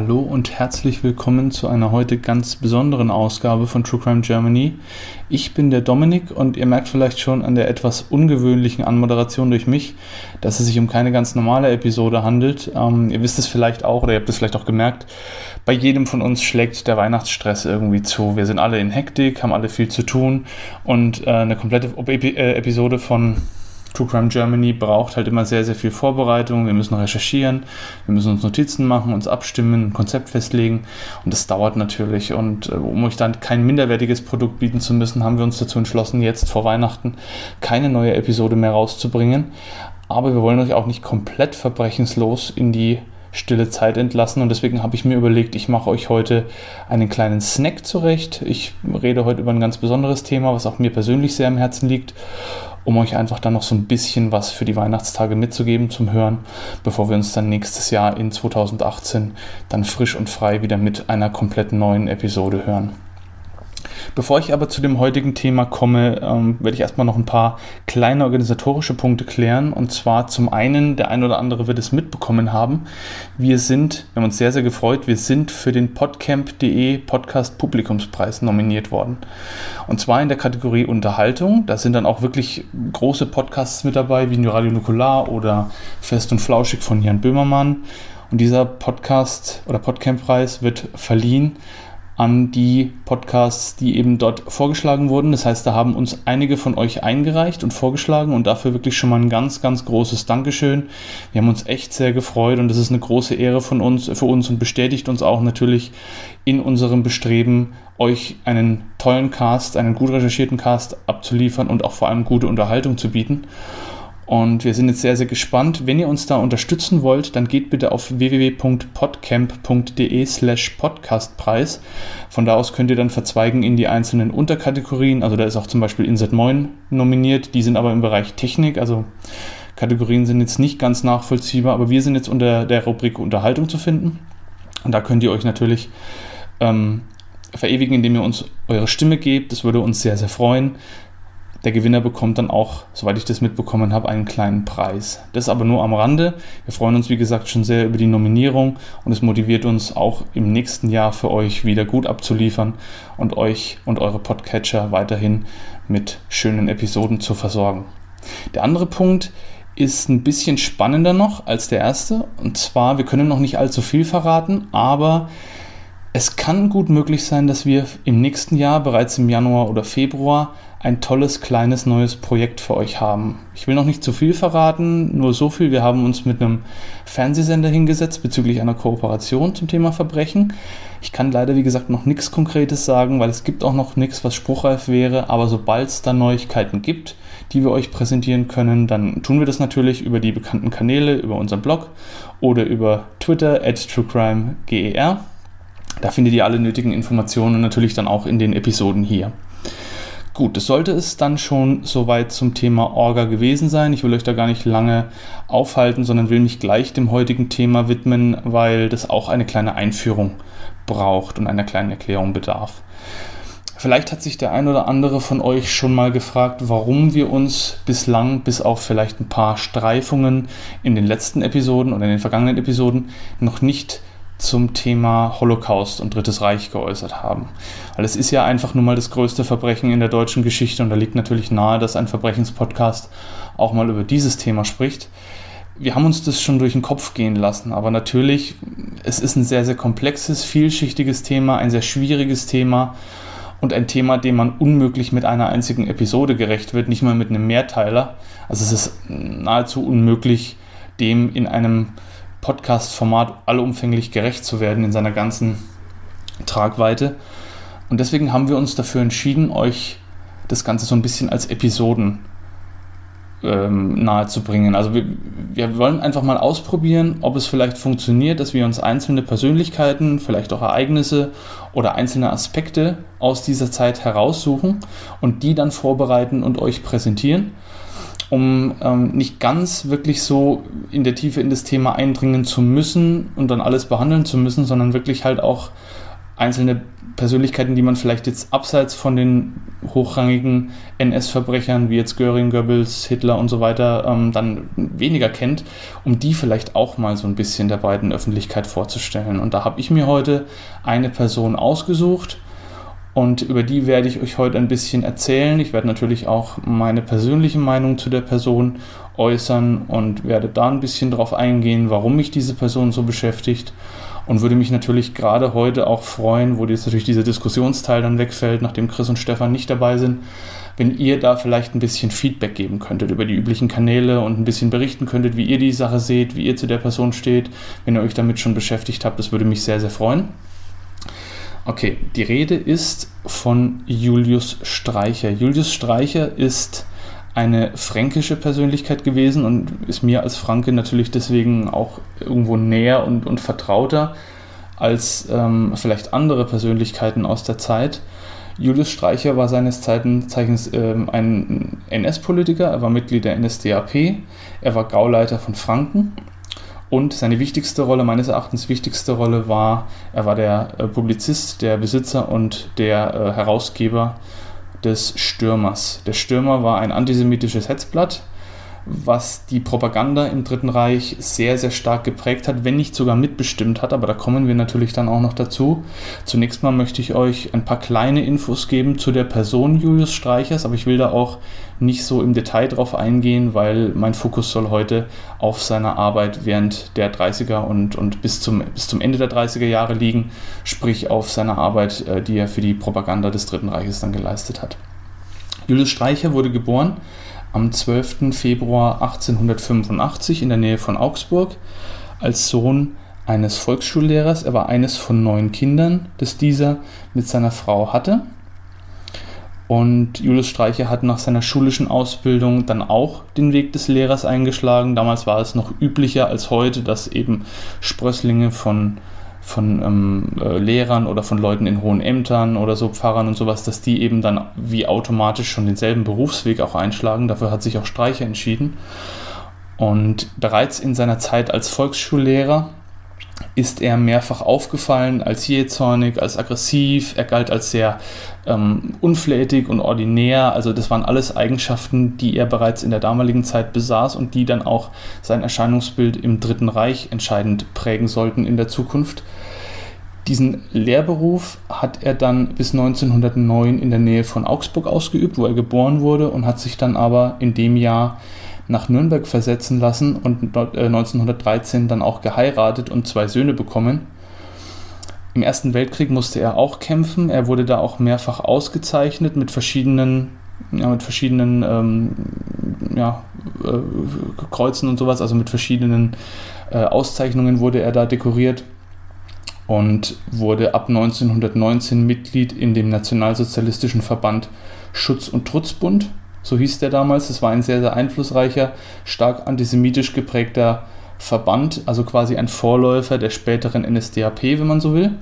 Hallo und herzlich willkommen zu einer heute ganz besonderen Ausgabe von True Crime Germany. Ich bin der Dominik und ihr merkt vielleicht schon an der etwas ungewöhnlichen Anmoderation durch mich, dass es sich um keine ganz normale Episode handelt. Ähm, ihr wisst es vielleicht auch oder ihr habt es vielleicht auch gemerkt, bei jedem von uns schlägt der Weihnachtsstress irgendwie zu. Wir sind alle in Hektik, haben alle viel zu tun und äh, eine komplette äh, Episode von True Crime Germany braucht halt immer sehr, sehr viel Vorbereitung. Wir müssen recherchieren, wir müssen uns Notizen machen, uns abstimmen, ein Konzept festlegen und das dauert natürlich. Und äh, um euch dann kein minderwertiges Produkt bieten zu müssen, haben wir uns dazu entschlossen, jetzt vor Weihnachten keine neue Episode mehr rauszubringen. Aber wir wollen euch auch nicht komplett verbrechenslos in die stille Zeit entlassen und deswegen habe ich mir überlegt, ich mache euch heute einen kleinen Snack zurecht. Ich rede heute über ein ganz besonderes Thema, was auch mir persönlich sehr am Herzen liegt um euch einfach dann noch so ein bisschen was für die Weihnachtstage mitzugeben zum Hören, bevor wir uns dann nächstes Jahr in 2018 dann frisch und frei wieder mit einer komplett neuen Episode hören. Bevor ich aber zu dem heutigen Thema komme, ähm, werde ich erstmal noch ein paar kleine organisatorische Punkte klären. Und zwar zum einen, der ein oder andere wird es mitbekommen haben, wir sind, wir haben uns sehr, sehr gefreut, wir sind für den podcamp.de Podcast Publikumspreis nominiert worden. Und zwar in der Kategorie Unterhaltung. Da sind dann auch wirklich große Podcasts mit dabei, wie Radio Nukular oder Fest und Flauschig von Jan Böhmermann. Und dieser Podcast oder Podcamp-Preis wird verliehen an die Podcasts, die eben dort vorgeschlagen wurden. Das heißt, da haben uns einige von euch eingereicht und vorgeschlagen und dafür wirklich schon mal ein ganz, ganz großes Dankeschön. Wir haben uns echt sehr gefreut und es ist eine große Ehre von uns, für uns und bestätigt uns auch natürlich in unserem Bestreben, euch einen tollen Cast, einen gut recherchierten Cast abzuliefern und auch vor allem gute Unterhaltung zu bieten. Und wir sind jetzt sehr, sehr gespannt. Wenn ihr uns da unterstützen wollt, dann geht bitte auf www.podcamp.de slash podcastpreis. Von da aus könnt ihr dann verzweigen in die einzelnen Unterkategorien. Also da ist auch zum Beispiel Inset 9 nominiert. Die sind aber im Bereich Technik. Also Kategorien sind jetzt nicht ganz nachvollziehbar, aber wir sind jetzt unter der Rubrik Unterhaltung zu finden. Und da könnt ihr euch natürlich ähm, verewigen, indem ihr uns eure Stimme gebt. Das würde uns sehr, sehr freuen. Der Gewinner bekommt dann auch, soweit ich das mitbekommen habe, einen kleinen Preis. Das aber nur am Rande. Wir freuen uns, wie gesagt, schon sehr über die Nominierung und es motiviert uns auch im nächsten Jahr für euch wieder gut abzuliefern und euch und eure Podcatcher weiterhin mit schönen Episoden zu versorgen. Der andere Punkt ist ein bisschen spannender noch als der erste. Und zwar, wir können noch nicht allzu viel verraten, aber es kann gut möglich sein, dass wir im nächsten Jahr, bereits im Januar oder Februar, ein tolles kleines neues Projekt für euch haben. Ich will noch nicht zu viel verraten, nur so viel. Wir haben uns mit einem Fernsehsender hingesetzt bezüglich einer Kooperation zum Thema Verbrechen. Ich kann leider, wie gesagt, noch nichts Konkretes sagen, weil es gibt auch noch nichts, was spruchreif wäre. Aber sobald es da Neuigkeiten gibt, die wir euch präsentieren können, dann tun wir das natürlich über die bekannten Kanäle, über unseren Blog oder über Twitter at truecrimeger. Da findet ihr alle nötigen Informationen natürlich dann auch in den Episoden hier. Gut, das sollte es dann schon soweit zum Thema Orga gewesen sein. Ich will euch da gar nicht lange aufhalten, sondern will mich gleich dem heutigen Thema widmen, weil das auch eine kleine Einführung braucht und einer kleinen Erklärung bedarf. Vielleicht hat sich der ein oder andere von euch schon mal gefragt, warum wir uns bislang, bis auf vielleicht ein paar Streifungen in den letzten Episoden oder in den vergangenen Episoden, noch nicht zum Thema Holocaust und Drittes Reich geäußert haben. Weil es ist ja einfach nur mal das größte Verbrechen in der deutschen Geschichte und da liegt natürlich nahe, dass ein Verbrechenspodcast auch mal über dieses Thema spricht. Wir haben uns das schon durch den Kopf gehen lassen, aber natürlich, es ist ein sehr, sehr komplexes, vielschichtiges Thema, ein sehr schwieriges Thema und ein Thema, dem man unmöglich mit einer einzigen Episode gerecht wird, nicht mal mit einem Mehrteiler. Also es ist nahezu unmöglich, dem in einem Podcast-Format allumfänglich gerecht zu werden in seiner ganzen Tragweite. Und deswegen haben wir uns dafür entschieden, euch das Ganze so ein bisschen als Episoden ähm, nahezubringen. Also wir, wir wollen einfach mal ausprobieren, ob es vielleicht funktioniert, dass wir uns einzelne Persönlichkeiten, vielleicht auch Ereignisse oder einzelne Aspekte aus dieser Zeit heraussuchen und die dann vorbereiten und euch präsentieren um ähm, nicht ganz wirklich so in der Tiefe in das Thema eindringen zu müssen und dann alles behandeln zu müssen, sondern wirklich halt auch einzelne Persönlichkeiten, die man vielleicht jetzt abseits von den hochrangigen NS-Verbrechern wie jetzt Göring, Goebbels, Hitler und so weiter ähm, dann weniger kennt, um die vielleicht auch mal so ein bisschen der breiten Öffentlichkeit vorzustellen. Und da habe ich mir heute eine Person ausgesucht und über die werde ich euch heute ein bisschen erzählen. Ich werde natürlich auch meine persönliche Meinung zu der Person äußern und werde da ein bisschen drauf eingehen, warum mich diese Person so beschäftigt und würde mich natürlich gerade heute auch freuen, wo jetzt natürlich dieser Diskussionsteil dann wegfällt, nachdem Chris und Stefan nicht dabei sind, wenn ihr da vielleicht ein bisschen Feedback geben könntet über die üblichen Kanäle und ein bisschen berichten könntet, wie ihr die Sache seht, wie ihr zu der Person steht, wenn ihr euch damit schon beschäftigt habt. Das würde mich sehr, sehr freuen. Okay, die Rede ist von Julius Streicher. Julius Streicher ist eine fränkische Persönlichkeit gewesen und ist mir als Franke natürlich deswegen auch irgendwo näher und, und vertrauter als ähm, vielleicht andere Persönlichkeiten aus der Zeit. Julius Streicher war seines Zeichens ähm, ein NS-Politiker, er war Mitglied der NSDAP, er war Gauleiter von Franken und seine wichtigste Rolle, meines Erachtens wichtigste Rolle war, er war der äh, Publizist, der Besitzer und der äh, Herausgeber des Stürmers. Der Stürmer war ein antisemitisches Hetzblatt, was die Propaganda im Dritten Reich sehr, sehr stark geprägt hat, wenn nicht sogar mitbestimmt hat. Aber da kommen wir natürlich dann auch noch dazu. Zunächst mal möchte ich euch ein paar kleine Infos geben zu der Person Julius Streichers, aber ich will da auch nicht so im Detail drauf eingehen, weil mein Fokus soll heute auf seiner Arbeit während der 30er und, und bis, zum, bis zum Ende der 30er Jahre liegen, sprich auf seiner Arbeit, äh, die er für die Propaganda des Dritten Reiches dann geleistet hat. Julius Streicher wurde geboren am 12. Februar 1885 in der Nähe von Augsburg als Sohn eines Volksschullehrers. Er war eines von neun Kindern, das dieser mit seiner Frau hatte. Und Julius Streicher hat nach seiner schulischen Ausbildung dann auch den Weg des Lehrers eingeschlagen. Damals war es noch üblicher als heute, dass eben Sprösslinge von von ähm, äh, Lehrern oder von Leuten in hohen Ämtern oder so Pfarrern und sowas, dass die eben dann wie automatisch schon denselben Berufsweg auch einschlagen. Dafür hat sich auch Streicher entschieden. Und bereits in seiner Zeit als Volksschullehrer ist er mehrfach aufgefallen als jähzornig, als aggressiv. Er galt als sehr ähm, unflätig und ordinär. Also das waren alles Eigenschaften, die er bereits in der damaligen Zeit besaß und die dann auch sein Erscheinungsbild im Dritten Reich entscheidend prägen sollten in der Zukunft. Diesen Lehrberuf hat er dann bis 1909 in der Nähe von Augsburg ausgeübt, wo er geboren wurde und hat sich dann aber in dem Jahr nach Nürnberg versetzen lassen und 1913 äh, dann auch geheiratet und zwei Söhne bekommen. Im Ersten Weltkrieg musste er auch kämpfen. Er wurde da auch mehrfach ausgezeichnet mit verschiedenen, ja, mit verschiedenen ähm, ja, äh, Kreuzen und sowas, also mit verschiedenen äh, Auszeichnungen wurde er da dekoriert und wurde ab 1919 Mitglied in dem nationalsozialistischen Verband Schutz- und Trutzbund so hieß der damals. Das war ein sehr, sehr einflussreicher, stark antisemitisch geprägter Verband, also quasi ein Vorläufer der späteren NSDAP, wenn man so will.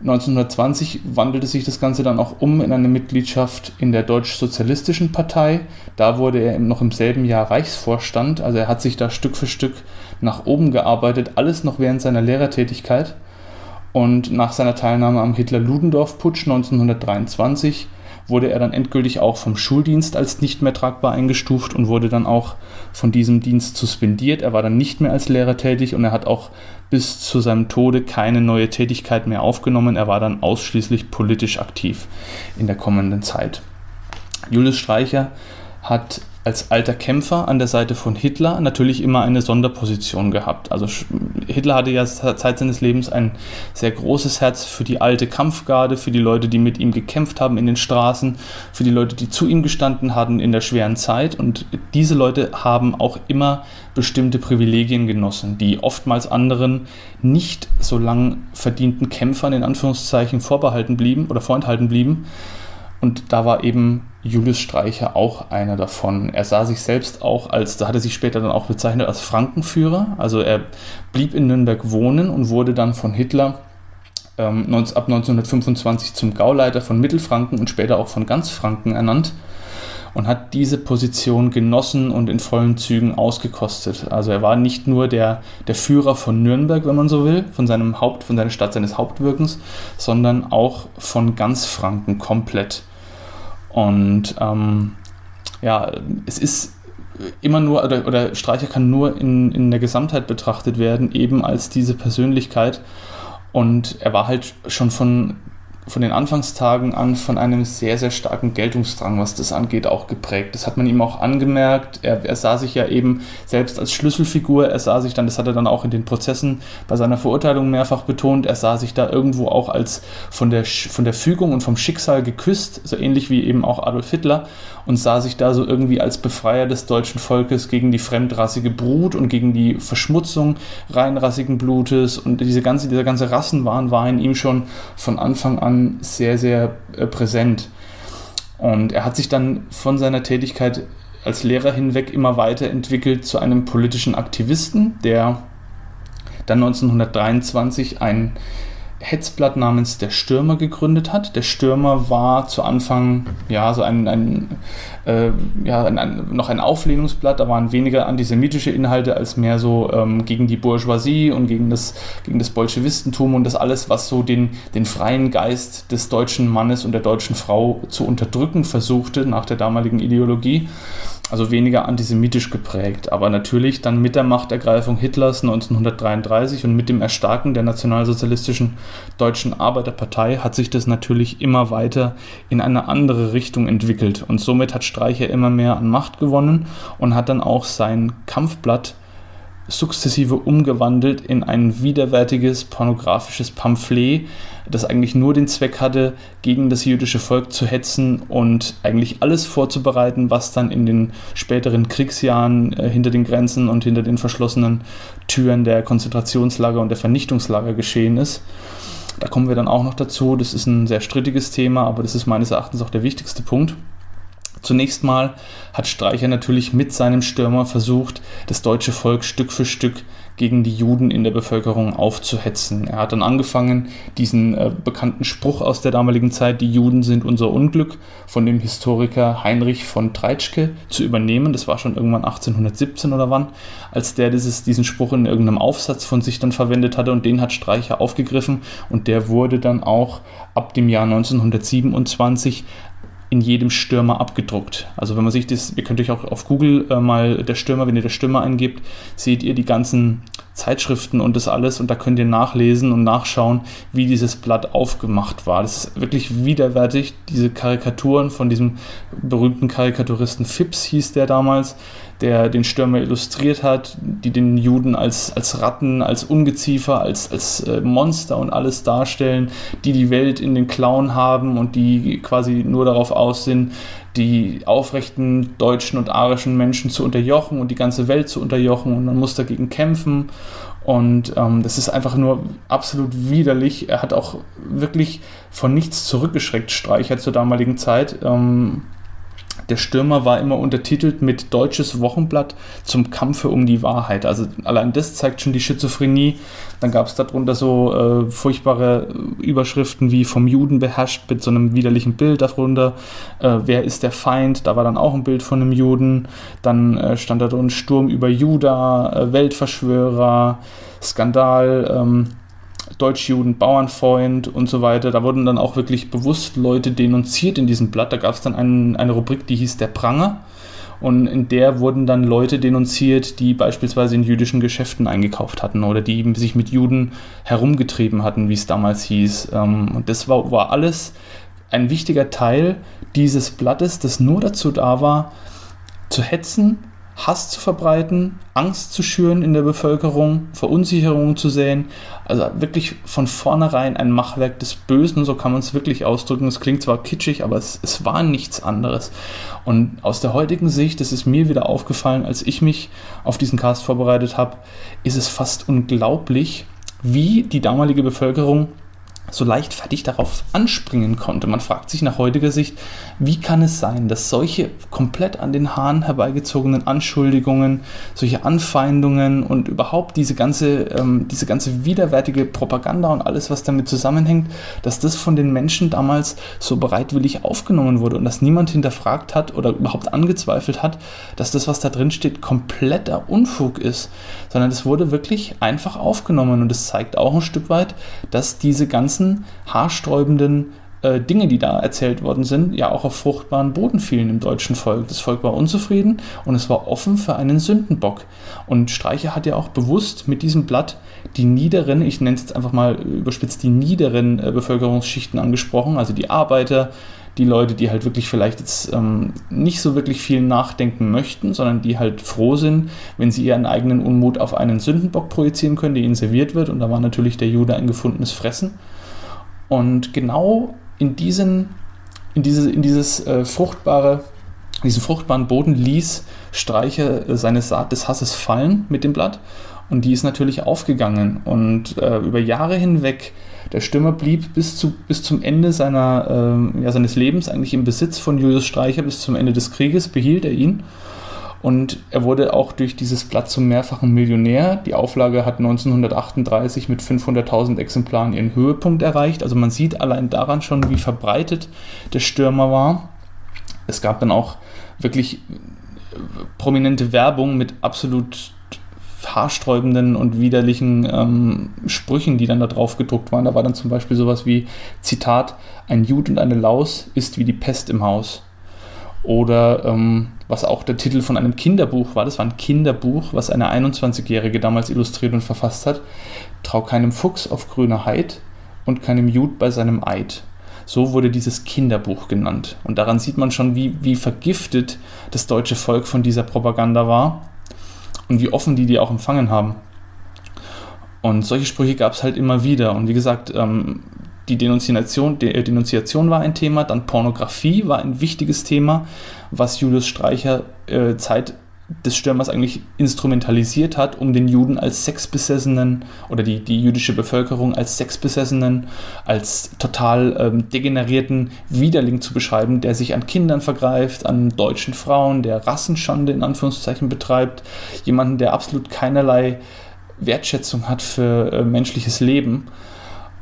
1920 wandelte sich das Ganze dann auch um in eine Mitgliedschaft in der Deutsch-Sozialistischen Partei. Da wurde er noch im selben Jahr Reichsvorstand, also er hat sich da Stück für Stück nach oben gearbeitet, alles noch während seiner Lehrertätigkeit. Und nach seiner Teilnahme am Hitler-Ludendorff-Putsch 1923 wurde er dann endgültig auch vom Schuldienst als nicht mehr tragbar eingestuft und wurde dann auch von diesem Dienst suspendiert. Er war dann nicht mehr als Lehrer tätig und er hat auch bis zu seinem Tode keine neue Tätigkeit mehr aufgenommen. Er war dann ausschließlich politisch aktiv in der kommenden Zeit. Julius Streicher hat als alter Kämpfer an der Seite von Hitler natürlich immer eine Sonderposition gehabt. Also Hitler hatte ja Zeit seines Lebens ein sehr großes Herz für die alte Kampfgarde, für die Leute, die mit ihm gekämpft haben in den Straßen, für die Leute, die zu ihm gestanden hatten in der schweren Zeit. Und diese Leute haben auch immer bestimmte Privilegien genossen, die oftmals anderen nicht so lang verdienten Kämpfern in Anführungszeichen vorbehalten blieben oder vorenthalten blieben. Und da war eben Julius Streicher auch einer davon. Er sah sich selbst auch als, da hat er sich später dann auch bezeichnet als Frankenführer. Also er blieb in Nürnberg wohnen und wurde dann von Hitler ähm, ab 1925 zum Gauleiter von Mittelfranken und später auch von Ganzfranken ernannt. Und hat diese Position genossen und in vollen Zügen ausgekostet. Also er war nicht nur der, der Führer von Nürnberg, wenn man so will, von seinem Haupt, von seiner Stadt seines Hauptwirkens, sondern auch von ganz Franken komplett. Und ähm, ja, es ist immer nur, oder, oder Streicher kann nur in, in der Gesamtheit betrachtet werden, eben als diese Persönlichkeit. Und er war halt schon von von den Anfangstagen an von einem sehr, sehr starken Geltungsdrang, was das angeht, auch geprägt. Das hat man ihm auch angemerkt. Er, er, sah sich ja eben selbst als Schlüsselfigur. Er sah sich dann, das hat er dann auch in den Prozessen bei seiner Verurteilung mehrfach betont, er sah sich da irgendwo auch als von der, von der Fügung und vom Schicksal geküsst, so ähnlich wie eben auch Adolf Hitler und sah sich da so irgendwie als Befreier des deutschen Volkes gegen die fremdrassige Brut und gegen die Verschmutzung reinrassigen Blutes und diese ganze, dieser ganze Rassenwahn war in ihm schon von Anfang an sehr, sehr äh, präsent. Und er hat sich dann von seiner Tätigkeit als Lehrer hinweg immer weiterentwickelt zu einem politischen Aktivisten, der dann 1923 ein Hetzblatt namens Der Stürmer gegründet hat. Der Stürmer war zu Anfang ja so ein, ein, äh, ja, ein, ein, noch ein Auflehnungsblatt, da waren weniger antisemitische Inhalte als mehr so ähm, gegen die Bourgeoisie und gegen das, gegen das Bolschewistentum und das alles, was so den, den freien Geist des deutschen Mannes und der deutschen Frau zu unterdrücken versuchte nach der damaligen Ideologie also weniger antisemitisch geprägt, aber natürlich dann mit der Machtergreifung Hitlers 1933 und mit dem Erstarken der nationalsozialistischen Deutschen Arbeiterpartei hat sich das natürlich immer weiter in eine andere Richtung entwickelt. Und somit hat Streicher immer mehr an Macht gewonnen und hat dann auch sein Kampfblatt sukzessive umgewandelt in ein widerwärtiges pornografisches Pamphlet, das eigentlich nur den Zweck hatte, gegen das jüdische Volk zu hetzen und eigentlich alles vorzubereiten, was dann in den späteren Kriegsjahren äh, hinter den Grenzen und hinter den verschlossenen Türen der Konzentrationslager und der Vernichtungslager geschehen ist. Da kommen wir dann auch noch dazu. Das ist ein sehr strittiges Thema, aber das ist meines Erachtens auch der wichtigste Punkt. Zunächst mal hat Streicher natürlich mit seinem Stürmer versucht, das deutsche Volk Stück für Stück gegen die Juden in der Bevölkerung aufzuhetzen. Er hat dann angefangen, diesen äh, bekannten Spruch aus der damaligen Zeit, die Juden sind unser Unglück, von dem Historiker Heinrich von Treitschke zu übernehmen. Das war schon irgendwann 1817 oder wann, als der dieses, diesen Spruch in irgendeinem Aufsatz von sich dann verwendet hatte und den hat Streicher aufgegriffen und der wurde dann auch ab dem Jahr 1927 in jedem Stürmer abgedruckt. Also wenn man sich das, ihr könnt euch auch auf Google äh, mal der Stürmer, wenn ihr der Stürmer eingebt, seht ihr die ganzen Zeitschriften und das alles und da könnt ihr nachlesen und nachschauen, wie dieses Blatt aufgemacht war. Das ist wirklich widerwärtig, diese Karikaturen von diesem berühmten Karikaturisten Phipps hieß der damals, der den Stürmer illustriert hat, die den Juden als, als Ratten, als Ungeziefer, als, als äh, Monster und alles darstellen, die die Welt in den Klauen haben und die quasi nur darauf aus sind, die aufrechten deutschen und arischen Menschen zu unterjochen und die ganze Welt zu unterjochen und man muss dagegen kämpfen. Und ähm, das ist einfach nur absolut widerlich. Er hat auch wirklich von nichts zurückgeschreckt, Streicher zur damaligen Zeit. Ähm, der Stürmer war immer untertitelt mit Deutsches Wochenblatt zum Kampfe um die Wahrheit. Also allein das zeigt schon die Schizophrenie. Dann gab es darunter so äh, furchtbare Überschriften wie vom Juden beherrscht mit so einem widerlichen Bild darunter. Äh, wer ist der Feind? Da war dann auch ein Bild von einem Juden. Dann äh, stand da drin Sturm über Juda, äh, Weltverschwörer, Skandal. Ähm, Deutschjuden, Bauernfreund und so weiter. Da wurden dann auch wirklich bewusst Leute denunziert in diesem Blatt. Da gab es dann einen, eine Rubrik, die hieß Der Pranger. Und in der wurden dann Leute denunziert, die beispielsweise in jüdischen Geschäften eingekauft hatten oder die sich mit Juden herumgetrieben hatten, wie es damals hieß. Ähm, und das war, war alles ein wichtiger Teil dieses Blattes, das nur dazu da war, zu hetzen Hass zu verbreiten, Angst zu schüren in der Bevölkerung, Verunsicherung zu säen. Also wirklich von vornherein ein Machwerk des Bösen, so kann man es wirklich ausdrücken. Es klingt zwar kitschig, aber es, es war nichts anderes. Und aus der heutigen Sicht, das ist mir wieder aufgefallen, als ich mich auf diesen Cast vorbereitet habe, ist es fast unglaublich, wie die damalige Bevölkerung so leichtfertig darauf anspringen konnte. Man fragt sich nach heutiger Sicht, wie kann es sein, dass solche komplett an den Haaren herbeigezogenen Anschuldigungen, solche Anfeindungen und überhaupt diese ganze, ähm, diese ganze widerwärtige Propaganda und alles, was damit zusammenhängt, dass das von den Menschen damals so bereitwillig aufgenommen wurde und dass niemand hinterfragt hat oder überhaupt angezweifelt hat, dass das, was da drin steht, kompletter Unfug ist, sondern es wurde wirklich einfach aufgenommen und es zeigt auch ein Stück weit, dass diese ganzen ganzen haarsträubenden äh, Dinge, die da erzählt worden sind, ja auch auf fruchtbaren Boden fielen im deutschen Volk. Das Volk war unzufrieden und es war offen für einen Sündenbock. Und Streicher hat ja auch bewusst mit diesem Blatt die niederen, ich nenne es jetzt einfach mal überspitzt, die niederen äh, Bevölkerungsschichten angesprochen, also die Arbeiter, die Leute, die halt wirklich vielleicht jetzt ähm, nicht so wirklich viel nachdenken möchten, sondern die halt froh sind, wenn sie ihren eigenen Unmut auf einen Sündenbock projizieren können, der ihnen serviert wird. Und da war natürlich der Jude ein gefundenes Fressen. Und genau in diesen, in diese, in dieses äh, fruchtbare, diesen fruchtbaren Boden ließ Streicher äh, seine Saat des Hasses fallen mit dem Blatt. Und die ist natürlich aufgegangen. Und äh, über Jahre hinweg, der Stürmer blieb bis, zu, bis zum Ende seiner, äh, ja, seines Lebens eigentlich im Besitz von Julius Streicher, bis zum Ende des Krieges behielt er ihn. Und er wurde auch durch dieses Blatt zum mehrfachen Millionär. Die Auflage hat 1938 mit 500.000 Exemplaren ihren Höhepunkt erreicht. Also man sieht allein daran schon, wie verbreitet der Stürmer war. Es gab dann auch wirklich prominente Werbung mit absolut haarsträubenden und widerlichen ähm, Sprüchen, die dann da drauf gedruckt waren. Da war dann zum Beispiel sowas wie, Zitat, ein Jud und eine Laus ist wie die Pest im Haus. Oder ähm, was auch der Titel von einem Kinderbuch war, das war ein Kinderbuch, was eine 21-Jährige damals illustriert und verfasst hat. Trau keinem Fuchs auf grüner Heid und keinem Jud bei seinem Eid. So wurde dieses Kinderbuch genannt. Und daran sieht man schon, wie, wie vergiftet das deutsche Volk von dieser Propaganda war und wie offen die die auch empfangen haben. Und solche Sprüche gab es halt immer wieder. Und wie gesagt, ähm, die Denunziation, die Denunziation war ein Thema, dann Pornografie war ein wichtiges Thema, was Julius Streicher äh, Zeit des Stürmers eigentlich instrumentalisiert hat, um den Juden als Sexbesessenen oder die, die jüdische Bevölkerung als Sexbesessenen, als total ähm, degenerierten Widerling zu beschreiben, der sich an Kindern vergreift, an deutschen Frauen, der Rassenschande in Anführungszeichen betreibt, jemanden, der absolut keinerlei Wertschätzung hat für äh, menschliches Leben.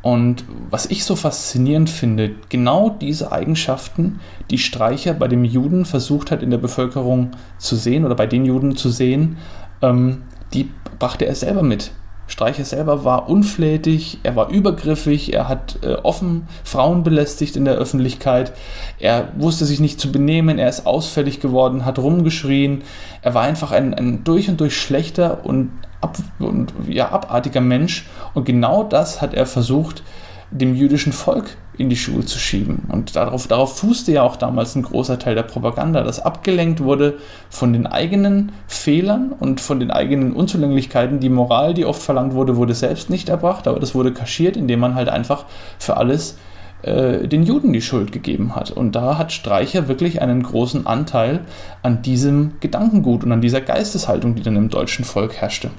Und was ich so faszinierend finde, genau diese Eigenschaften, die Streicher bei dem Juden versucht hat in der Bevölkerung zu sehen oder bei den Juden zu sehen, ähm, die brachte er selber mit. Streicher selber war unflätig, er war übergriffig, er hat äh, offen Frauen belästigt in der Öffentlichkeit, er wusste sich nicht zu benehmen, er ist ausfällig geworden, hat rumgeschrien, er war einfach ein, ein durch und durch schlechter und ab, und ja, abartiger Mensch. Und genau das hat er versucht, dem jüdischen Volk in die Schuhe zu schieben. Und darauf, darauf fußte ja auch damals ein großer Teil der Propaganda, dass abgelenkt wurde von den eigenen Fehlern und von den eigenen Unzulänglichkeiten. Die Moral, die oft verlangt wurde, wurde selbst nicht erbracht, aber das wurde kaschiert, indem man halt einfach für alles äh, den Juden die Schuld gegeben hat. Und da hat Streicher wirklich einen großen Anteil an diesem Gedankengut und an dieser Geisteshaltung, die dann im deutschen Volk herrschte.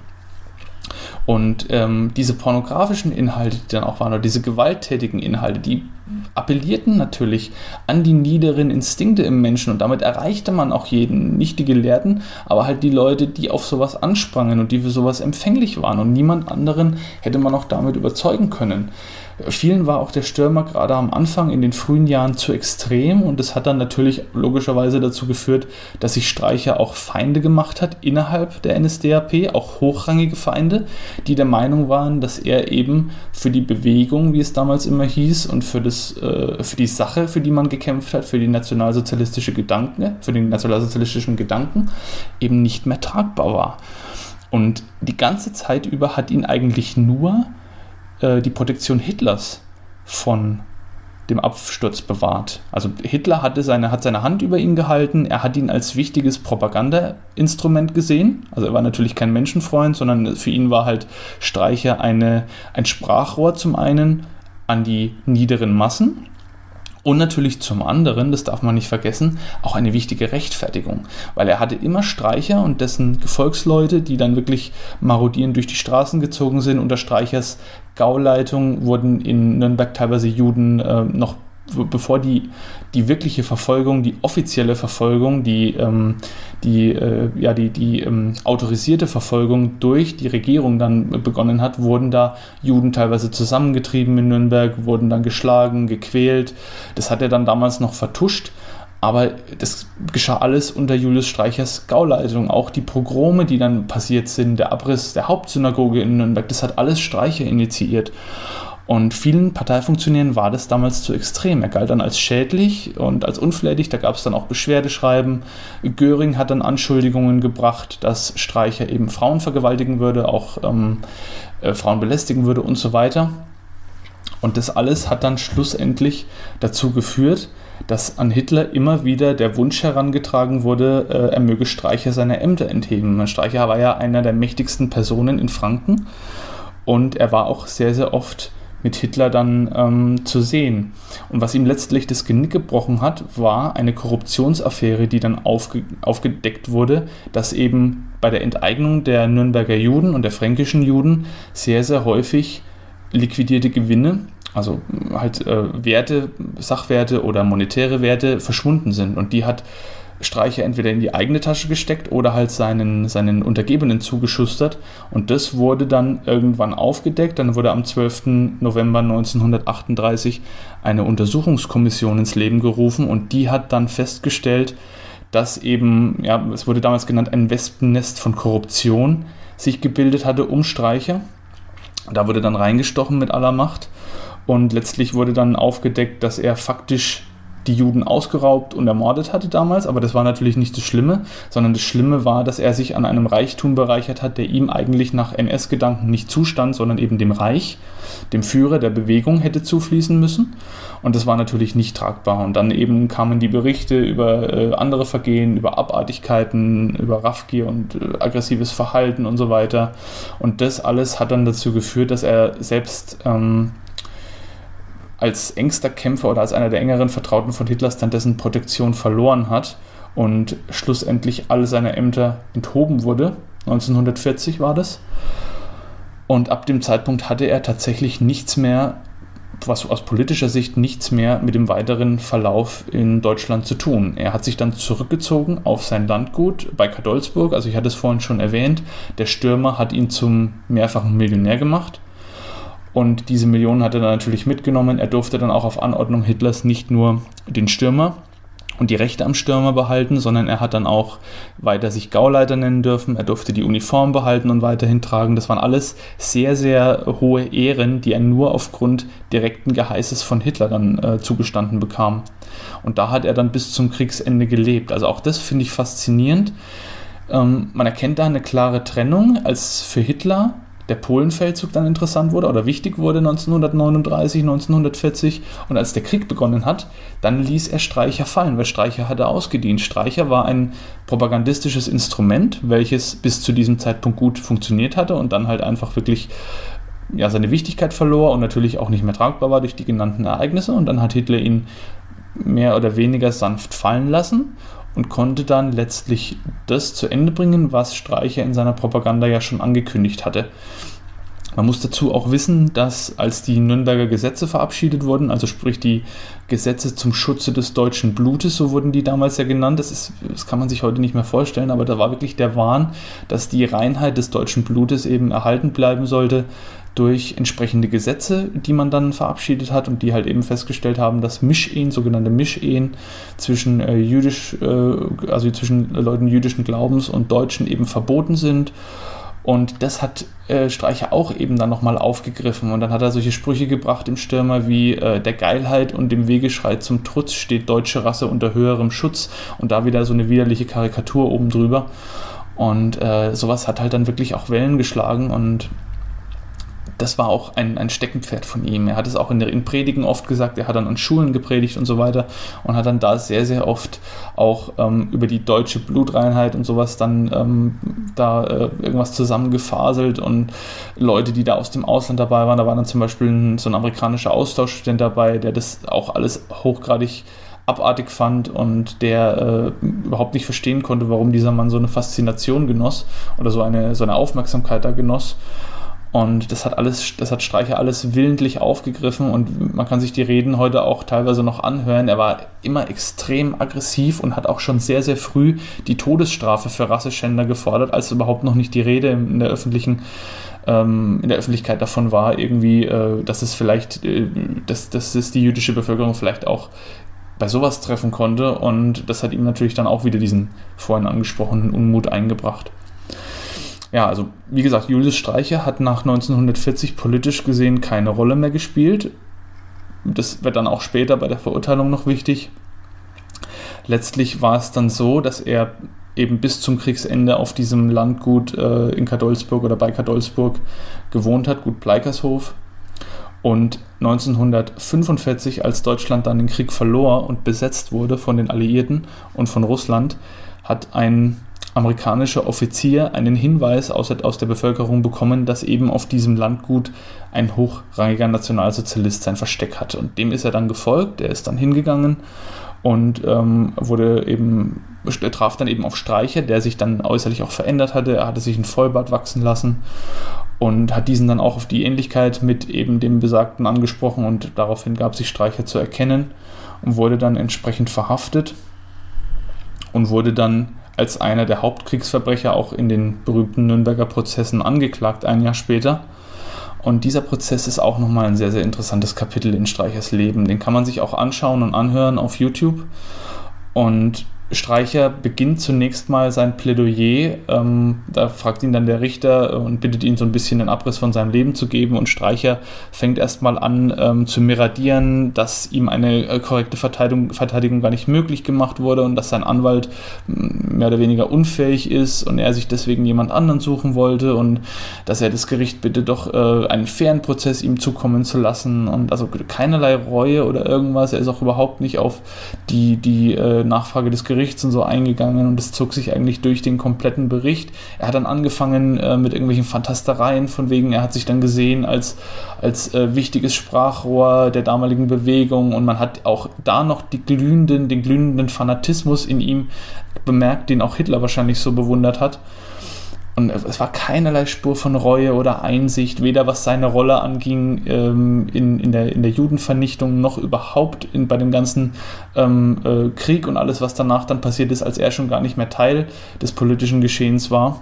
Und ähm, diese pornografischen Inhalte, die dann auch waren, oder diese gewalttätigen Inhalte, die appellierten natürlich an die niederen Instinkte im Menschen und damit erreichte man auch jeden, nicht die Gelehrten, aber halt die Leute, die auf sowas ansprangen und die für sowas empfänglich waren und niemand anderen hätte man auch damit überzeugen können. Vielen war auch der Stürmer gerade am Anfang in den frühen Jahren zu extrem und das hat dann natürlich logischerweise dazu geführt, dass sich Streicher auch Feinde gemacht hat innerhalb der NSDAP, auch hochrangige Feinde, die der Meinung waren, dass er eben für die Bewegung, wie es damals immer hieß, und für, das, äh, für die Sache, für die man gekämpft hat, für die nationalsozialistische Gedanken, für den nationalsozialistischen Gedanken, eben nicht mehr tragbar war. Und die ganze Zeit über hat ihn eigentlich nur äh, die Protektion Hitlers von dem Absturz bewahrt. Also Hitler hatte seine, hat seine Hand über ihn gehalten, er hat ihn als wichtiges Propagandainstrument gesehen. Also er war natürlich kein Menschenfreund, sondern für ihn war halt Streicher eine, ein Sprachrohr zum einen an die niederen Massen Und natürlich zum anderen, das darf man nicht vergessen, auch eine wichtige Rechtfertigung, weil er hatte immer Streicher und dessen Gefolgsleute, die dann wirklich marodierend durch die Straßen gezogen sind. Unter Streichers Gauleitung wurden in Nürnberg teilweise Juden äh, noch bevor die, die wirkliche Verfolgung, die offizielle Verfolgung, die, ähm, die, äh, ja, die, die ähm, autorisierte Verfolgung durch die Regierung dann begonnen hat, wurden da Juden teilweise zusammengetrieben in Nürnberg, wurden dann geschlagen, gequält. Das hat er dann damals noch vertuscht. Aber das geschah alles unter Julius Streichers Gauleitung. Auch die Pogrome, die dann passiert sind, der Abriss der Hauptsynagoge in Nürnberg, das hat alles Streicher initiiert. Und vielen Parteifunktionären war das damals zu extrem. Er galt dann als schädlich und als unflätig. Da gab es dann auch Beschwerdeschreiben. Göring hat dann Anschuldigungen gebracht, dass Streicher eben Frauen vergewaltigen würde, auch ähm, äh, Frauen belästigen würde und so weiter. Und das alles hat dann schlussendlich dazu geführt, dass an Hitler immer wieder der Wunsch herangetragen wurde, äh, er möge Streicher seine Ämter entheben. Streicher war ja einer der mächtigsten Personen in Franken und er war auch sehr, sehr oft mit Hitler dann ähm, zu sehen. Und was ihm letztlich das Genick gebrochen hat, war eine Korruptionsaffäre, die dann aufge aufgedeckt wurde, dass eben bei der Enteignung der Nürnberger Juden und der fränkischen Juden sehr, sehr häufig liquidierte Gewinne, also halt äh, Werte, Sachwerte oder monetäre Werte verschwunden sind. Und die hat Streicher entweder in die eigene Tasche gesteckt oder halt seinen, seinen Untergebenen zugeschustert. Und das wurde dann irgendwann aufgedeckt. Dann wurde am 12. November 1938 eine Untersuchungskommission ins Leben gerufen und die hat dann festgestellt, dass eben, ja, es wurde damals genannt, ein Wespennest von Korruption sich gebildet hatte um Streicher. Da wurde dann reingestochen mit aller Macht und letztlich wurde dann aufgedeckt, dass er faktisch die Juden ausgeraubt und ermordet hatte damals, aber das war natürlich nicht das Schlimme, sondern das Schlimme war, dass er sich an einem Reichtum bereichert hat, der ihm eigentlich nach NS-Gedanken nicht zustand, sondern eben dem Reich, dem Führer der Bewegung hätte zufließen müssen. Und das war natürlich nicht tragbar. Und dann eben kamen die Berichte über äh, andere Vergehen, über Abartigkeiten, über Raffgier und äh, aggressives Verhalten und so weiter. Und das alles hat dann dazu geführt, dass er selbst ähm, als engster Kämpfer oder als einer der engeren Vertrauten von Hitlers dann dessen Protektion verloren hat und schlussendlich alle seine Ämter enthoben wurde. 1940 war das. Und ab dem Zeitpunkt hatte er tatsächlich nichts mehr, was aus politischer Sicht nichts mehr mit dem weiteren Verlauf in Deutschland zu tun. Er hat sich dann zurückgezogen auf sein Landgut bei Kadolsburg, also ich hatte es vorhin schon erwähnt, der Stürmer hat ihn zum mehrfachen Millionär gemacht und diese Millionen hat er dann natürlich mitgenommen. Er durfte dann auch auf Anordnung Hitlers nicht nur den Stürmer und die Rechte am Stürmer behalten, sondern er hat dann auch weiter sich Gauleiter nennen dürfen. Er durfte die Uniform behalten und weiterhin tragen. Das waren alles sehr, sehr hohe Ehren, die er nur aufgrund direkten Geheißes von Hitler dann äh, zugestanden bekam. Und da hat er dann bis zum Kriegsende gelebt. Also auch das finde ich faszinierend. Ähm, man erkennt da eine klare Trennung, als für Hitler der Polenfeldzug dann interessant wurde oder wichtig wurde 1939, 1940 und als der Krieg begonnen hat, dann ließ er Streicher fallen, weil Streicher hatte ausgedient. Streicher war ein propagandistisches Instrument, welches bis zu diesem Zeitpunkt gut funktioniert hatte und dann halt einfach wirklich ja, seine Wichtigkeit verlor und natürlich auch nicht mehr tragbar war durch die genannten Ereignisse und dann hat Hitler ihn mehr oder weniger sanft fallen lassen und konnte dann letztlich das zu Ende bringen, was Streicher in seiner Propaganda ja schon angekündigt hatte. Man muss dazu auch wissen, dass als die Nürnberger Gesetze verabschiedet wurden, also sprich die Gesetze zum Schutze des deutschen Blutes, so wurden die damals ja genannt, das, ist, das kann man sich heute nicht mehr vorstellen, aber da war wirklich der Wahn, dass die Reinheit des deutschen Blutes eben erhalten bleiben sollte durch entsprechende Gesetze, die man dann verabschiedet hat und die halt eben festgestellt haben, dass Mischehen, sogenannte Mischehen zwischen äh, jüdisch, äh, also zwischen Leuten jüdischen Glaubens und Deutschen eben verboten sind. Und das hat äh, Streicher auch eben dann nochmal aufgegriffen. Und dann hat er solche Sprüche gebracht im Stürmer wie äh, der Geilheit und dem Wegeschrei zum Trutz steht deutsche Rasse unter höherem Schutz. Und da wieder so eine widerliche Karikatur oben drüber. Und äh, sowas hat halt dann wirklich auch Wellen geschlagen und das war auch ein, ein Steckenpferd von ihm. Er hat es auch in, in Predigen oft gesagt, er hat dann an Schulen gepredigt und so weiter und hat dann da sehr, sehr oft auch ähm, über die deutsche Blutreinheit und sowas dann ähm, da äh, irgendwas zusammengefaselt und Leute, die da aus dem Ausland dabei waren, da war dann zum Beispiel ein, so ein amerikanischer Austauschstudent dabei, der das auch alles hochgradig abartig fand und der äh, überhaupt nicht verstehen konnte, warum dieser Mann so eine Faszination genoss oder so eine, so eine Aufmerksamkeit da genoss. Und das hat alles, das hat Streicher alles willentlich aufgegriffen und man kann sich die Reden heute auch teilweise noch anhören. Er war immer extrem aggressiv und hat auch schon sehr, sehr früh die Todesstrafe für Rasseschänder gefordert, als überhaupt noch nicht die Rede in der öffentlichen ähm, in der Öffentlichkeit davon war, irgendwie, äh, dass es vielleicht, äh, dass, dass es die jüdische Bevölkerung vielleicht auch bei sowas treffen konnte und das hat ihm natürlich dann auch wieder diesen vorhin angesprochenen Unmut eingebracht ja, also wie gesagt, Julius Streicher hat nach 1940 politisch gesehen keine Rolle mehr gespielt. Das wird dann auch später bei der Verurteilung noch wichtig. Letztlich war es dann so, dass er eben bis zum Kriegsende auf diesem Landgut äh, in Kadolsburg oder bei Kadolsburg gewohnt hat, Gut Pleikershof. Und 1945, als Deutschland dann den Krieg verlor und besetzt wurde von den Alliierten und von Russland, hat ein amerikanischer Offizier einen Hinweis aus, aus der Bevölkerung bekommen, dass eben auf diesem Landgut ein hochrangiger Nationalsozialist sein Versteck hatte. Und dem ist er dann gefolgt, er ist dann hingegangen und ähm, wurde eben, er traf dann eben auf Streicher, der sich dann äußerlich auch verändert hatte. Er hatte sich ein Vollbart wachsen lassen und hat diesen dann auch auf die Ähnlichkeit mit eben dem Besagten angesprochen und daraufhin gab sich Streicher zu erkennen und wurde dann entsprechend verhaftet und wurde dann als einer der Hauptkriegsverbrecher auch in den berühmten Nürnberger Prozessen angeklagt, ein Jahr später. Und dieser Prozess ist auch nochmal ein sehr, sehr interessantes Kapitel in Streichers Leben. Den kann man sich auch anschauen und anhören auf YouTube. Und Streicher beginnt zunächst mal sein Plädoyer. Ähm, da fragt ihn dann der Richter und bittet ihn so ein bisschen den Abriss von seinem Leben zu geben. Und Streicher fängt erstmal an ähm, zu miradieren, dass ihm eine äh, korrekte Verteidigung, Verteidigung gar nicht möglich gemacht wurde und dass sein Anwalt mehr oder weniger unfähig ist und er sich deswegen jemand anderen suchen wollte und dass er das Gericht bitte doch äh, einen fairen Prozess ihm zukommen zu lassen. Und also keinerlei Reue oder irgendwas. Er ist auch überhaupt nicht auf die, die äh, Nachfrage des Gerichts Gerichts und so eingegangen und es zog sich eigentlich durch den kompletten Bericht. Er hat dann angefangen äh, mit irgendwelchen Fantastereien, von wegen, er hat sich dann gesehen als, als äh, wichtiges Sprachrohr der damaligen Bewegung und man hat auch da noch die glühenden, den glühenden Fanatismus in ihm bemerkt, den auch Hitler wahrscheinlich so bewundert hat. Und es war keinerlei Spur von Reue oder Einsicht, weder was seine Rolle anging ähm, in, in, der, in der Judenvernichtung, noch überhaupt in, bei dem ganzen ähm, äh, Krieg und alles, was danach dann passiert ist, als er schon gar nicht mehr Teil des politischen Geschehens war.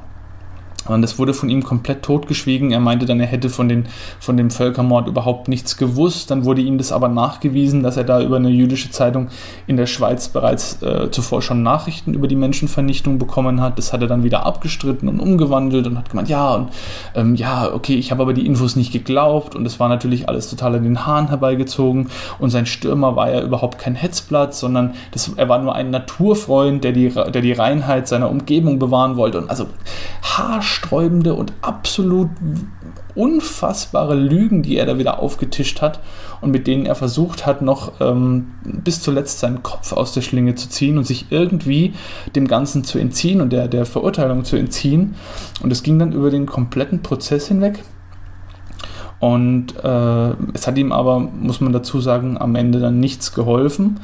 Und das wurde von ihm komplett totgeschwiegen. Er meinte dann, er hätte von, den, von dem Völkermord überhaupt nichts gewusst. Dann wurde ihm das aber nachgewiesen, dass er da über eine jüdische Zeitung in der Schweiz bereits äh, zuvor schon Nachrichten über die Menschenvernichtung bekommen hat. Das hat er dann wieder abgestritten und umgewandelt und hat gemeint, ja, und ähm, ja, okay, ich habe aber die Infos nicht geglaubt. Und es war natürlich alles total an den Haaren herbeigezogen. Und sein Stürmer war ja überhaupt kein Hetzblatt, sondern das, er war nur ein Naturfreund, der die, der die Reinheit seiner Umgebung bewahren wollte. Und also haarsch haarsträubende und absolut unfassbare Lügen, die er da wieder aufgetischt hat und mit denen er versucht hat, noch ähm, bis zuletzt seinen Kopf aus der Schlinge zu ziehen und sich irgendwie dem Ganzen zu entziehen und der, der Verurteilung zu entziehen. Und es ging dann über den kompletten Prozess hinweg. Und äh, es hat ihm aber, muss man dazu sagen, am Ende dann nichts geholfen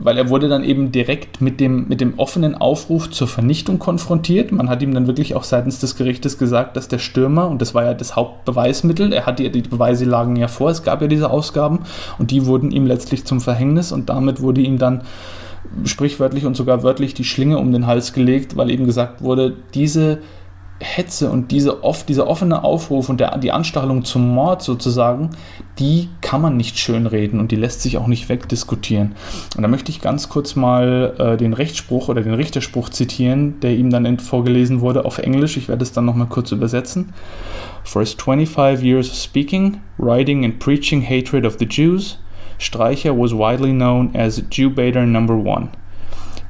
weil er wurde dann eben direkt mit dem, mit dem offenen Aufruf zur Vernichtung konfrontiert. Man hat ihm dann wirklich auch seitens des Gerichtes gesagt, dass der Stürmer, und das war ja das Hauptbeweismittel, er hatte die Beweise lagen ja vor, es gab ja diese Ausgaben und die wurden ihm letztlich zum Verhängnis und damit wurde ihm dann sprichwörtlich und sogar wörtlich die Schlinge um den Hals gelegt, weil eben gesagt wurde, diese Hetze und diese oft, dieser offene Aufruf und der, die Anstachelung zum Mord sozusagen, die kann man nicht schönreden und die lässt sich auch nicht wegdiskutieren. Und da möchte ich ganz kurz mal äh, den Rechtsspruch oder den Richterspruch zitieren, der ihm dann vorgelesen wurde auf Englisch. Ich werde es dann nochmal kurz übersetzen. For his 25 years of speaking, writing and preaching hatred of the Jews, Streicher was widely known as Jew baiter number one.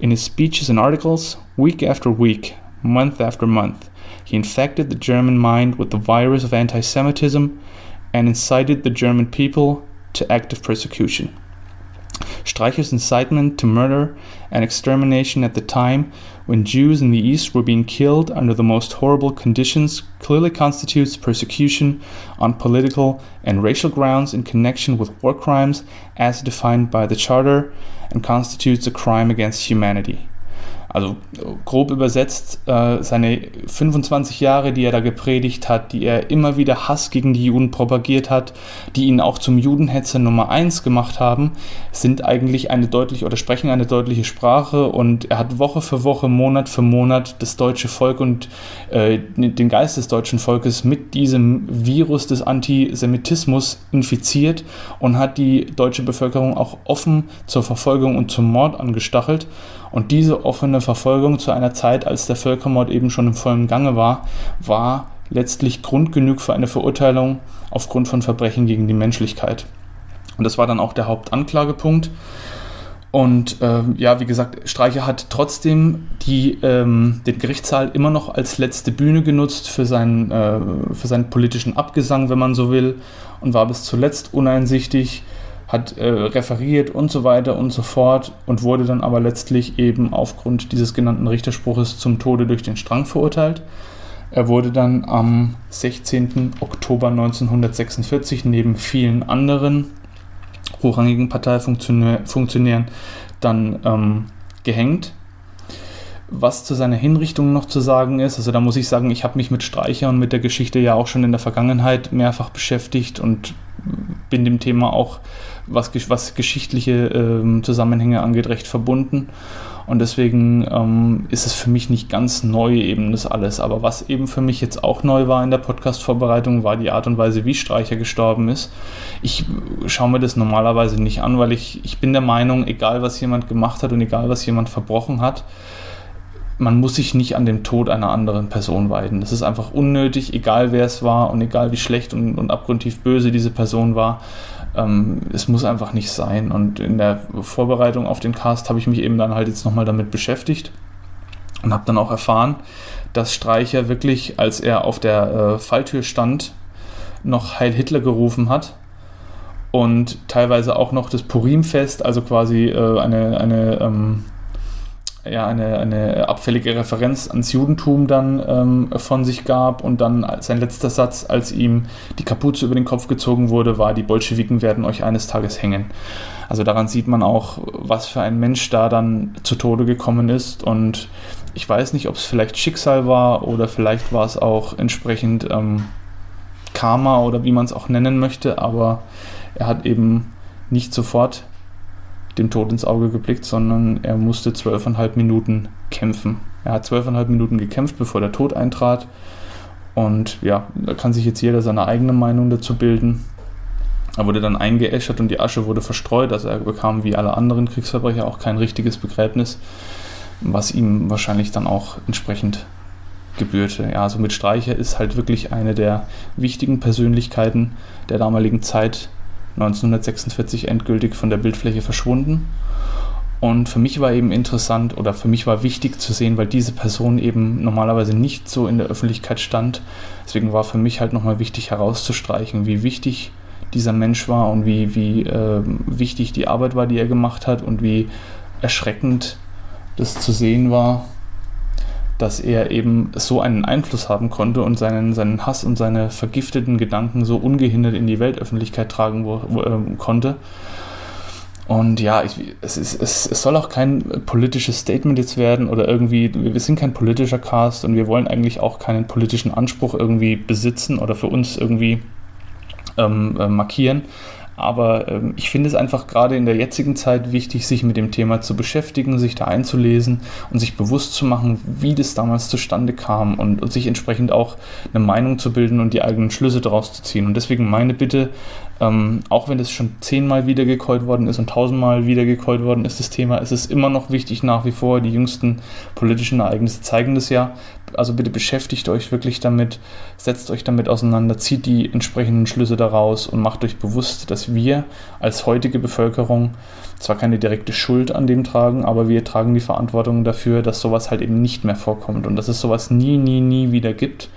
In his speeches and articles, week after week, month after month, He infected the German mind with the virus of anti Semitism and incited the German people to active persecution. Streicher's incitement to murder and extermination at the time when Jews in the East were being killed under the most horrible conditions clearly constitutes persecution on political and racial grounds in connection with war crimes as defined by the Charter and constitutes a crime against humanity. Also grob übersetzt, äh, seine 25 Jahre, die er da gepredigt hat, die er immer wieder Hass gegen die Juden propagiert hat, die ihn auch zum Judenhetzer Nummer 1 gemacht haben, sind eigentlich eine deutliche oder sprechen eine deutliche Sprache und er hat Woche für Woche, Monat für Monat das deutsche Volk und äh, den Geist des deutschen Volkes mit diesem Virus des Antisemitismus infiziert und hat die deutsche Bevölkerung auch offen zur Verfolgung und zum Mord angestachelt. Und diese offene Verfolgung zu einer Zeit, als der Völkermord eben schon im vollen Gange war, war letztlich Grund genug für eine Verurteilung aufgrund von Verbrechen gegen die Menschlichkeit. Und das war dann auch der Hauptanklagepunkt. Und äh, ja, wie gesagt, Streicher hat trotzdem die, ähm, den Gerichtssaal immer noch als letzte Bühne genutzt für seinen, äh, für seinen politischen Abgesang, wenn man so will, und war bis zuletzt uneinsichtig hat äh, referiert und so weiter und so fort und wurde dann aber letztlich eben aufgrund dieses genannten Richterspruches zum Tode durch den Strang verurteilt. Er wurde dann am 16. Oktober 1946 neben vielen anderen hochrangigen Parteifunktionären dann ähm, gehängt. Was zu seiner Hinrichtung noch zu sagen ist, also da muss ich sagen, ich habe mich mit Streicher und mit der Geschichte ja auch schon in der Vergangenheit mehrfach beschäftigt und bin dem Thema auch was, was geschichtliche ähm, Zusammenhänge angeht, recht verbunden. Und deswegen ähm, ist es für mich nicht ganz neu eben das alles. Aber was eben für mich jetzt auch neu war in der Podcast-Vorbereitung, war die Art und Weise, wie Streicher gestorben ist. Ich schaue mir das normalerweise nicht an, weil ich, ich bin der Meinung, egal was jemand gemacht hat und egal was jemand verbrochen hat, man muss sich nicht an dem Tod einer anderen Person weiden. Das ist einfach unnötig, egal wer es war und egal wie schlecht und, und abgrundtief böse diese Person war. Ähm, es muss einfach nicht sein. Und in der Vorbereitung auf den Cast habe ich mich eben dann halt jetzt nochmal damit beschäftigt und habe dann auch erfahren, dass Streicher wirklich, als er auf der äh, Falltür stand, noch Heil Hitler gerufen hat und teilweise auch noch das Purimfest, also quasi äh, eine, eine ähm, ja, eine, eine abfällige Referenz ans Judentum dann ähm, von sich gab und dann sein letzter Satz, als ihm die Kapuze über den Kopf gezogen wurde, war, die Bolschewiken werden euch eines Tages hängen. Also daran sieht man auch, was für ein Mensch da dann zu Tode gekommen ist und ich weiß nicht, ob es vielleicht Schicksal war oder vielleicht war es auch entsprechend ähm, Karma oder wie man es auch nennen möchte, aber er hat eben nicht sofort dem Tod ins Auge geblickt, sondern er musste zwölfeinhalb Minuten kämpfen. Er hat zwölfeinhalb Minuten gekämpft, bevor der Tod eintrat. Und ja, da kann sich jetzt jeder seine eigene Meinung dazu bilden. Er wurde dann eingeäschert und die Asche wurde verstreut. Also er bekam wie alle anderen Kriegsverbrecher auch kein richtiges Begräbnis, was ihm wahrscheinlich dann auch entsprechend gebührte. Ja, also mit Streicher ist halt wirklich eine der wichtigen Persönlichkeiten der damaligen Zeit 1946 endgültig von der Bildfläche verschwunden. Und für mich war eben interessant oder für mich war wichtig zu sehen, weil diese Person eben normalerweise nicht so in der Öffentlichkeit stand. Deswegen war für mich halt nochmal wichtig herauszustreichen, wie wichtig dieser Mensch war und wie, wie äh, wichtig die Arbeit war, die er gemacht hat und wie erschreckend das zu sehen war, dass er eben so einen Einfluss haben konnte und seinen, seinen Hass und seine vergifteten Gedanken so ungehindert in die Weltöffentlichkeit tragen wo, äh, konnte. Und ja, ich, es, ist, es, es soll auch kein politisches Statement jetzt werden oder irgendwie, wir sind kein politischer Cast und wir wollen eigentlich auch keinen politischen Anspruch irgendwie besitzen oder für uns irgendwie ähm, äh, markieren. Aber ähm, ich finde es einfach gerade in der jetzigen Zeit wichtig, sich mit dem Thema zu beschäftigen, sich da einzulesen und sich bewusst zu machen, wie das damals zustande kam und, und sich entsprechend auch eine Meinung zu bilden und die eigenen Schlüsse daraus zu ziehen. Und deswegen meine Bitte, ähm, auch wenn das schon zehnmal wiedergekäut worden ist und tausendmal wiedergekäut worden ist, das Thema, ist es immer noch wichtig nach wie vor. Die jüngsten politischen Ereignisse zeigen das ja also bitte beschäftigt euch wirklich damit, setzt euch damit auseinander, zieht die entsprechenden Schlüsse daraus und macht euch bewusst, dass wir als heutige Bevölkerung zwar keine direkte Schuld an dem tragen, aber wir tragen die Verantwortung dafür, dass sowas halt eben nicht mehr vorkommt und dass es sowas nie, nie, nie wieder gibt.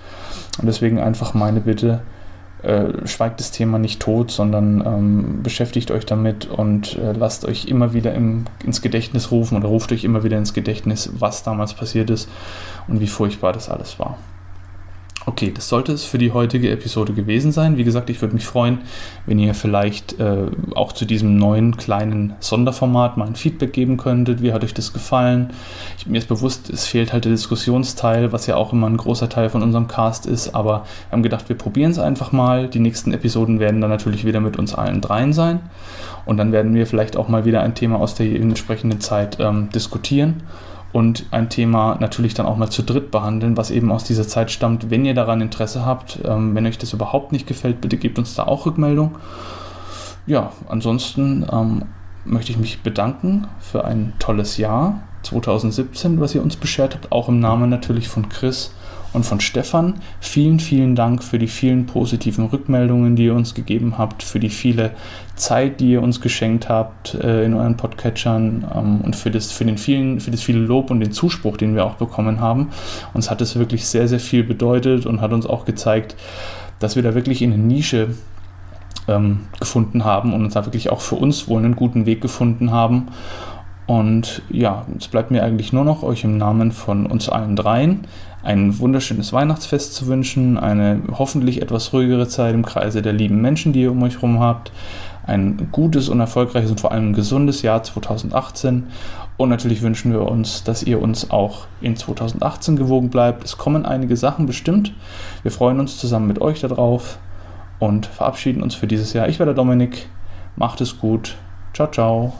Und deswegen einfach meine Bitte, äh, schweigt das Thema nicht tot, sondern ähm, beschäftigt euch damit und äh, lasst euch immer wieder im, ins Gedächtnis rufen oder ruft euch immer wieder ins Gedächtnis, was damals passiert ist und wie furchtbar das alles war. Okay, das sollte es für die heutige Episode gewesen sein. Wie gesagt, ich würde mich freuen, wenn ihr vielleicht äh, auch zu diesem neuen kleinen Sonderformat mal ein Feedback geben könntet. Wie hat euch das gefallen? Ich, mir ist bewusst, es fehlt halt der Diskussionsteil, was ja auch immer ein großer Teil von unserem Cast ist. Aber wir haben gedacht, wir probieren es einfach mal. Die nächsten Episoden werden dann natürlich wieder mit uns allen dreien sein. Und dann werden wir vielleicht auch mal wieder ein Thema aus der entsprechenden Zeit ähm, diskutieren und ein Thema natürlich dann auch mal zu dritt behandeln, was eben aus dieser Zeit stammt. Wenn ihr daran Interesse habt, ähm, wenn euch das überhaupt nicht gefällt, bitte gebt uns da auch Rückmeldung. Ja, ansonsten ähm, möchte ich mich bedanken für ein tolles Jahr 2017, was ihr uns beschert habt, auch im Namen natürlich von Chris und von Stefan. Vielen, vielen Dank für die vielen positiven Rückmeldungen, die ihr uns gegeben habt, für die viele Zeit, die ihr uns geschenkt habt äh, in euren Podcatchern ähm, und für das, für, den vielen, für das viele Lob und den Zuspruch, den wir auch bekommen haben. Uns hat es wirklich sehr, sehr viel bedeutet und hat uns auch gezeigt, dass wir da wirklich in eine Nische ähm, gefunden haben und uns da wirklich auch für uns wohl einen guten Weg gefunden haben. Und ja, es bleibt mir eigentlich nur noch, euch im Namen von uns allen dreien ein wunderschönes Weihnachtsfest zu wünschen, eine hoffentlich etwas ruhigere Zeit im Kreise der lieben Menschen, die ihr um euch herum habt, ein gutes und erfolgreiches und vor allem gesundes Jahr 2018. Und natürlich wünschen wir uns, dass ihr uns auch in 2018 gewogen bleibt. Es kommen einige Sachen bestimmt. Wir freuen uns zusammen mit euch darauf und verabschieden uns für dieses Jahr. Ich werde Dominik. Macht es gut. Ciao, ciao.